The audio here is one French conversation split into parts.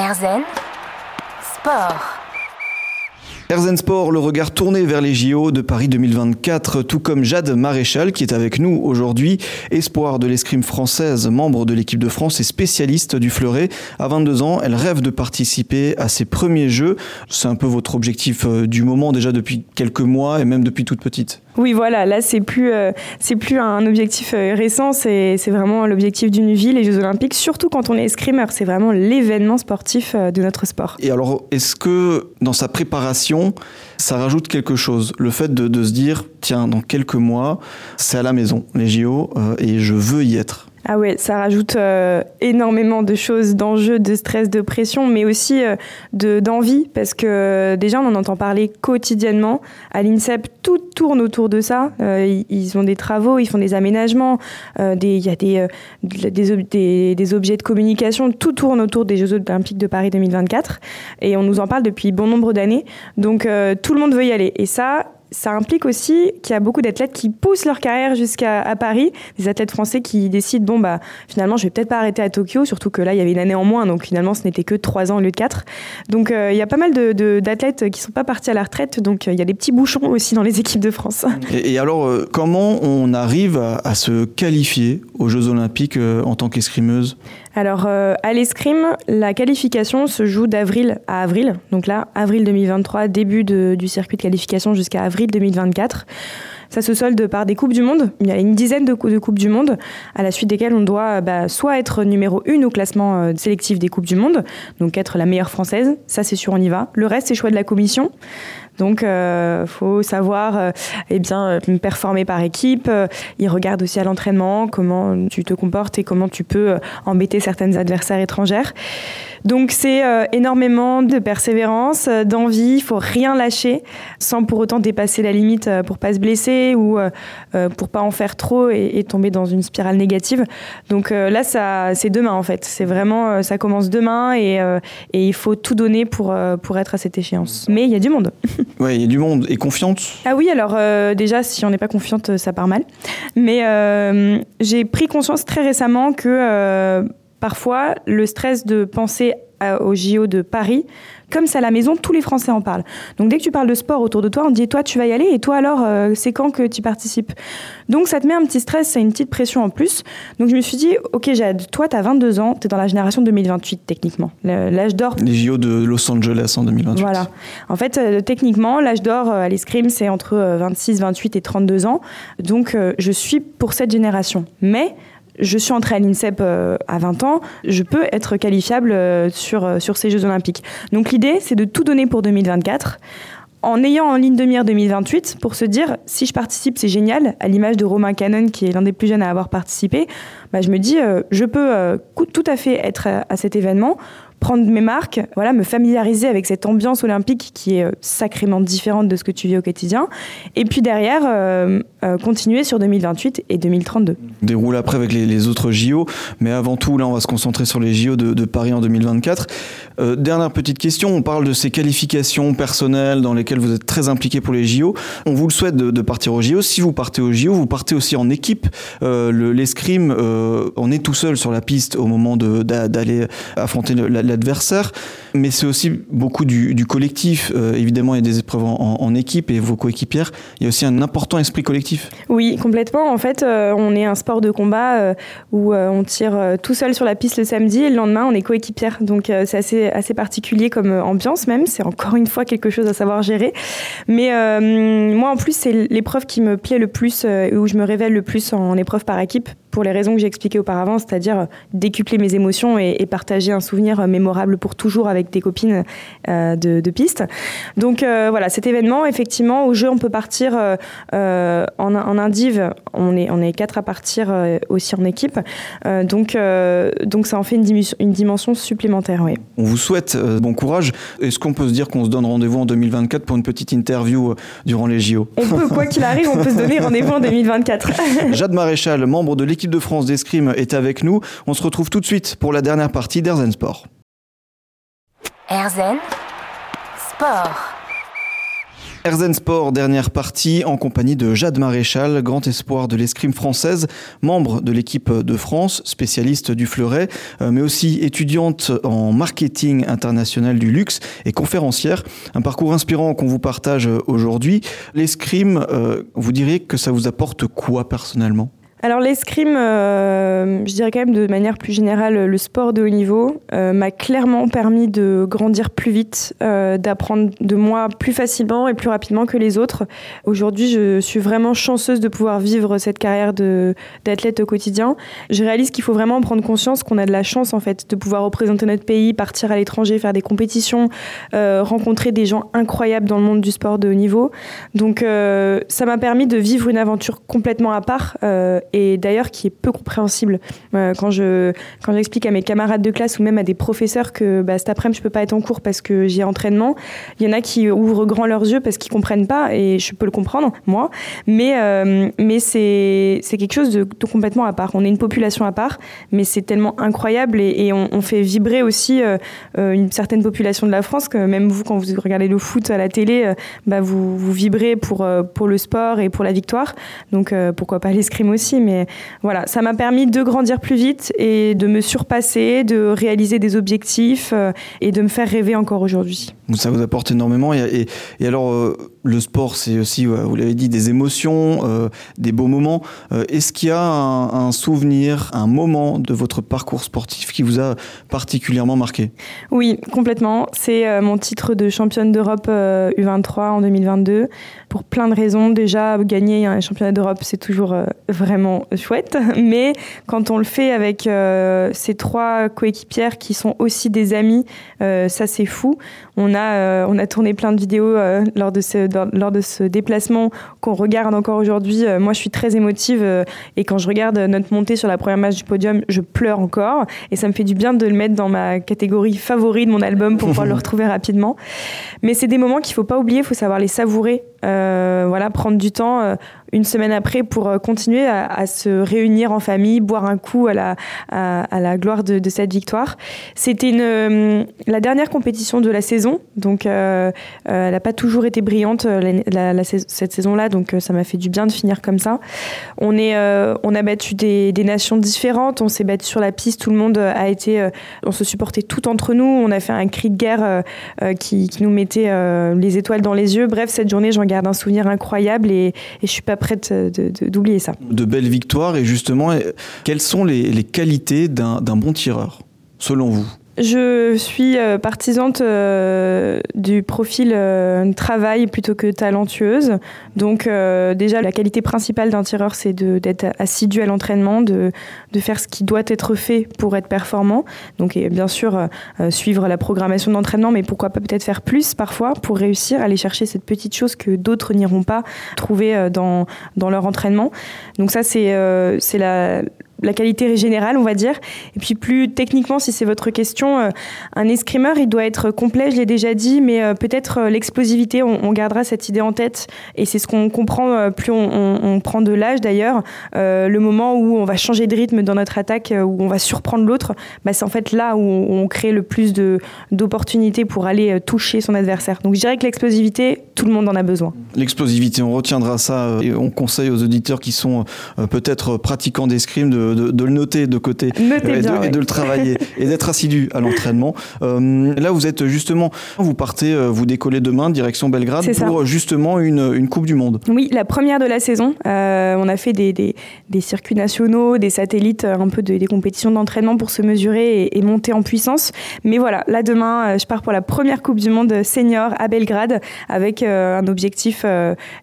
Erzen Sport. Erzen Sport, le regard tourné vers les JO de Paris 2024, tout comme Jade Maréchal qui est avec nous aujourd'hui, espoir de l'escrime française, membre de l'équipe de France et spécialiste du fleuret. À 22 ans, elle rêve de participer à ses premiers Jeux. C'est un peu votre objectif euh, du moment déjà depuis quelques mois et même depuis toute petite. Oui, voilà, là c'est plus euh, c'est plus un objectif euh, récent, c'est vraiment l'objectif d'une vie, les Jeux Olympiques. Surtout quand on est escrimeur, c'est vraiment l'événement sportif de notre sport. Et alors, est-ce que dans sa préparation, long ça rajoute quelque chose Le fait de, se dire, tiens, dans quelques mois, c'est à la maison, les JO, et je veux y être. Ah ouais, ça rajoute euh, énormément de choses, d'enjeux, de stress, de pression, mais aussi euh, de d'envie, parce que euh, déjà on en entend parler quotidiennement. À l'INSEP, tout tourne autour de ça. ils ont des travaux, ils font des aménagements, il y a des, des, objets de communication, tout tourne autour des Jeux Olympiques de Paris 2024, et on nous en parle depuis bon nombre d'années. Donc le monde veut y aller, et ça, ça implique aussi qu'il y a beaucoup d'athlètes qui poussent leur carrière jusqu'à Paris, des athlètes français qui décident bon bah finalement je vais peut-être pas arrêter à Tokyo, surtout que là il y avait une année en moins, donc finalement ce n'était que trois ans au lieu de quatre. Donc euh, il y a pas mal d'athlètes de, qui sont pas partis à la retraite, donc euh, il y a des petits bouchons aussi dans les équipes de France. Et, alors euh, comment on arrive à, se qualifier aux Jeux Olympiques en tant qu'escrimeuse? Alors, à l'escrime, la qualification se joue d'avril à avril. Donc là, avril 2023, début du circuit de qualification jusqu'à avril 2024. Ça se solde par des Coupes du Monde. Il y a une dizaine de, de Coupes du Monde, à la suite desquelles on doit bah, soit être numéro une au classement euh, sélectif des Coupes du Monde, donc être la meilleure française, ça c'est sûr, on y va. Le reste, c'est choix de la commission. Donc, il euh, faut savoir euh, eh bien, performer par équipe. Ils regardent aussi à l'entraînement comment tu te comportes et comment tu peux embêter certaines adversaires étrangères. Donc c'est euh, énormément de persévérance, euh, d'envie, il faut rien lâcher sans pour autant dépasser la limite euh, pour pas se blesser ou pour pas en faire trop et, tomber dans une spirale négative. Donc là ça c'est demain en fait, c'est vraiment ça commence demain et, et, il faut tout donner pour pour être à cette échéance. Mais il y a du monde. ouais, y a du monde et confiante. Ah oui, alors déjà si on n'est pas confiante, ça part mal. Mais j'ai pris conscience très récemment que parfois, le stress de penser au JO de Paris, comme c'est à la maison, tous les Français en parlent. Donc dès que tu parles de sport autour de toi, on dit toi tu vas y aller et toi alors euh, c'est quand que tu participes? Donc ça te met un petit stress, c'est une petite pression en plus. Donc je me suis dit ok Jade, toi tu as 22 ans, tu es dans la génération 2028 techniquement. L'âge d'or. Les JO de Los Angeles en 2028. Voilà. En fait euh, techniquement l'âge d'or euh, à l'escrime c'est entre 26, 28 et 32 ans. Donc je suis pour cette génération. Mais je suis entrée à l'INSEP euh, à 20 ans, je peux être qualifiable euh, sur, euh, sur ces Jeux Olympiques. Donc l'idée, c'est de tout donner pour 2024 en ayant en ligne de mire 2028 pour se dire si je participe c'est génial à l'image de Romain Cannon qui est l'un des plus jeunes à avoir participé bah, je me dis je peux tout à fait être à cet événement prendre mes marques, voilà, me familiariser avec cette ambiance olympique qui est euh, sacrément différente de ce que tu vis au quotidien. Et puis derrière, euh, euh, continuer sur 2028 et 2032. Déroule après avec les, autres JO, mais avant tout, là, on va se concentrer sur les JO de, Paris en 2024. dernière petite question, on parle de ces qualifications personnelles dans lesquelles vous êtes très impliqué pour les JO. On vous le souhaite de, partir aux JO. Si vous partez aux JO, vous partez aussi en équipe. L'escrime, on est tout seul sur la piste au moment d'aller affronter la l'adversaire, mais c'est aussi beaucoup du, collectif. Euh, évidemment, il y a des épreuves en, équipe et vos coéquipières. Il y a aussi un important esprit collectif. Oui, complètement. En fait, euh, on est un sport de combat euh, où on tire tout seul sur la piste le samedi et le lendemain, on est coéquipière. Donc, c'est assez, assez particulier comme ambiance même. C'est encore une fois quelque chose à savoir gérer. Mais moi, en plus, c'est l'épreuve qui me plaît le plus, où je me révèle le plus en épreuve par équipe pour les raisons que j'ai expliquées auparavant, c'est-à-dire décupler mes émotions et, partager un souvenir mémorable pour toujours avec des copines euh, de, de, piste. Donc euh, voilà, cet événement, effectivement, au jeu, on peut partir euh, en, en, indive, on est, on est quatre à partir aussi en équipe, donc, donc ça en fait une, dimension, une dimension supplémentaire. Oui. On vous souhaite bon courage. Est-ce qu'on peut se dire qu'on se donne rendez-vous en 2024 pour une petite interview durant les JO On peut, quoi qu'il arrive, on peut se donner rendez-vous en 2024. Jade Maréchal, membre de l'équipe l'équipe de France d'escrime est avec nous. On se retrouve tout de suite pour la dernière partie d'Airzen Sport. Airzen Sport. Erzen Sport, dernière partie, en compagnie de Jade Maréchal, grand espoir de l'escrime française, membre de l'équipe de France, spécialiste du fleuret, euh, mais aussi étudiante en marketing international du luxe et conférencière. Un parcours inspirant qu'on vous partage aujourd'hui. L'escrime, euh, vous diriez que ça vous apporte quoi personnellement? Alors l'escrime, euh, je dirais quand même de manière plus générale, le sport de haut niveau euh, m'a clairement permis de grandir plus vite, euh, d'apprendre de moi plus facilement et plus rapidement que les autres. Aujourd'hui, je suis vraiment chanceuse de pouvoir vivre cette carrière d'athlète au quotidien. Je réalise qu'il faut vraiment prendre conscience qu'on a de la chance en fait de pouvoir représenter notre pays, partir à l'étranger, faire des compétitions, rencontrer des gens incroyables dans le monde du sport de haut niveau. Donc ça m'a permis de vivre une aventure complètement à part et d'ailleurs qui est peu compréhensible. Euh, quand je quand j'explique à mes camarades de classe ou même à des professeurs que bah, cet après-midi je peux pas être en cours parce que j'ai entraînement, il y en a qui ouvrent grand leurs yeux parce qu'ils comprennent pas et je peux le comprendre moi, mais euh, mais c'est c'est quelque chose de, complètement à part. On est une population à part, mais c'est tellement incroyable et, on, fait vibrer aussi euh, une certaine population de la France que même vous quand vous regardez le foot à la télé, bah, vous vous vibrez pour pour le sport et pour la victoire. Donc pourquoi pas l'escrime aussi mais voilà, ça m'a permis de grandir plus vite et de me surpasser, de réaliser des objectifs euh, et de me faire rêver encore aujourd'hui. Ça vous apporte énormément. Et, et, alors, euh, le sport, c'est aussi, vous l'avez dit, des émotions, euh, des beaux moments. Est-ce qu'il y a un, souvenir, un moment de votre parcours sportif qui vous a particulièrement marqué? Oui, complètement. C'est mon titre de championne d'Europe U23 en 2022. Pour plein de raisons. Déjà, gagner un championnat d'Europe, c'est toujours vraiment chouette. Mais quand on le fait avec euh, ces trois coéquipières qui sont aussi des amis, euh, ça c'est fou. On a, euh, on a tourné plein de vidéos lors, de ce, lors de ce déplacement qu'on regarde encore aujourd'hui. moi, je suis très émotive et quand je regarde notre montée sur la première match du podium, je pleure encore. Et ça me fait du bien de le mettre dans ma catégorie favori de mon album pour pouvoir le retrouver rapidement. Mais c'est des moments qu'il faut pas oublier, il faut savoir les savourer. voilà, prendre du temps une semaine après pour euh, continuer à, se réunir en famille, boire un coup à la, à, la gloire de, cette victoire. C'était euh, la dernière compétition de la saison, donc euh, elle n'a pas toujours été brillante cette saison-là, donc ça m'a fait du bien de finir comme ça. On, est, on a battu des, nations différentes, on s'est battu sur la piste, tout le monde a été, on se supportait tout entre nous, on a fait un cri de guerre qui, qui, nous mettait les étoiles dans les yeux. Bref, cette journée, j'en garde un souvenir incroyable et, et je suis pas prête d'oublier ça. De belles victoires et justement, quelles sont les qualités d'un bon tireur, selon vous? Je suis euh, partisante euh, du profil euh, travail plutôt que talentueuse. Donc déjà, la qualité principale d'un tireur, c'est d'être assidu à l'entraînement, de, de, faire ce qui doit être fait pour être performant. Donc et bien sûr, suivre la programmation d'entraînement, mais pourquoi pas peut-être faire plus parfois pour réussir, à aller chercher cette petite chose que d'autres n'iront pas trouver dans, dans leur entraînement. Donc ça, c'est la la qualité générale, on va dire. Et puis plus techniquement, si c'est votre question, euh, un escrimeur, il doit être complet, je l'ai déjà dit, mais euh, peut-être euh, l'explosivité, on, gardera cette idée en tête. Et c'est ce qu'on comprend plus on, prend de l'âge d'ailleurs. le moment où on va changer de rythme dans notre attaque, où on va surprendre l'autre, bah, c'est en fait là où on, crée le plus d'opportunités pour aller toucher son adversaire. Donc je dirais que l'explosivité, tout le monde en a besoin. L'explosivité, on retiendra ça et on conseille aux auditeurs qui sont peut-être pratiquants d'escrime de de, le noter de côté et, de, le travailler et d'être assidu à l'entraînement. Euh, là, vous êtes justement, vous partez, euh, vous décollez demain direction Belgrade pour justement une, une, Coupe du Monde. Oui, la première de la saison. Euh, on a fait des, des, des, circuits nationaux, des satellites, un peu des compétitions d'entraînement pour se mesurer et, monter en puissance. Mais voilà, là demain, je pars pour la première Coupe du Monde senior à Belgrade avec un objectif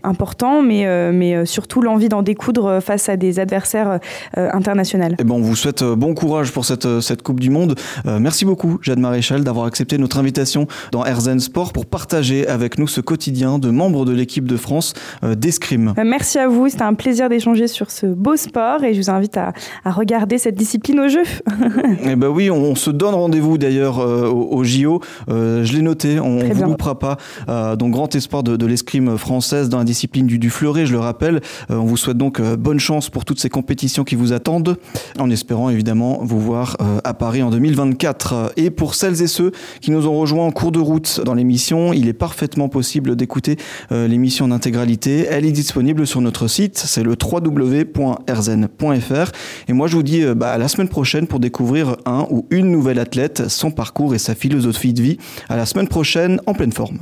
important, mais, mais surtout l'envie d'en découdre face à des adversaires internationaux et eh bon, on vous souhaite euh, bon courage pour cette, euh, cette Coupe du Monde. Euh, merci beaucoup, Jade Maréchal, d'avoir accepté notre invitation dans Erzen Sport pour partager avec nous ce quotidien de membres de l'équipe de France d'escrime. merci à vous, c'était un plaisir d'échanger sur ce beau sport et je vous invite à, à regarder cette discipline au jeu. eh ben oui, on, se donne rendez-vous d'ailleurs au, JO. je l'ai noté, on ne vous loupera pas. donc grand espoir de, de l'escrime française dans la discipline du, du fleuret, je le rappelle. on vous souhaite donc bonne chance pour toutes ces compétitions qui vous attendent en espérant évidemment vous voir à Paris en 2024. Et pour celles et ceux qui nous ont rejoints en cours de route dans l'émission, il est parfaitement possible d'écouter l'émission en intégralité. Elle est disponible sur notre site, c'est le www.rzen.fr. Et moi je vous dis bah, à la semaine prochaine pour découvrir un ou une nouvelle athlète, son parcours et sa philosophie de vie. À la semaine prochaine en pleine forme.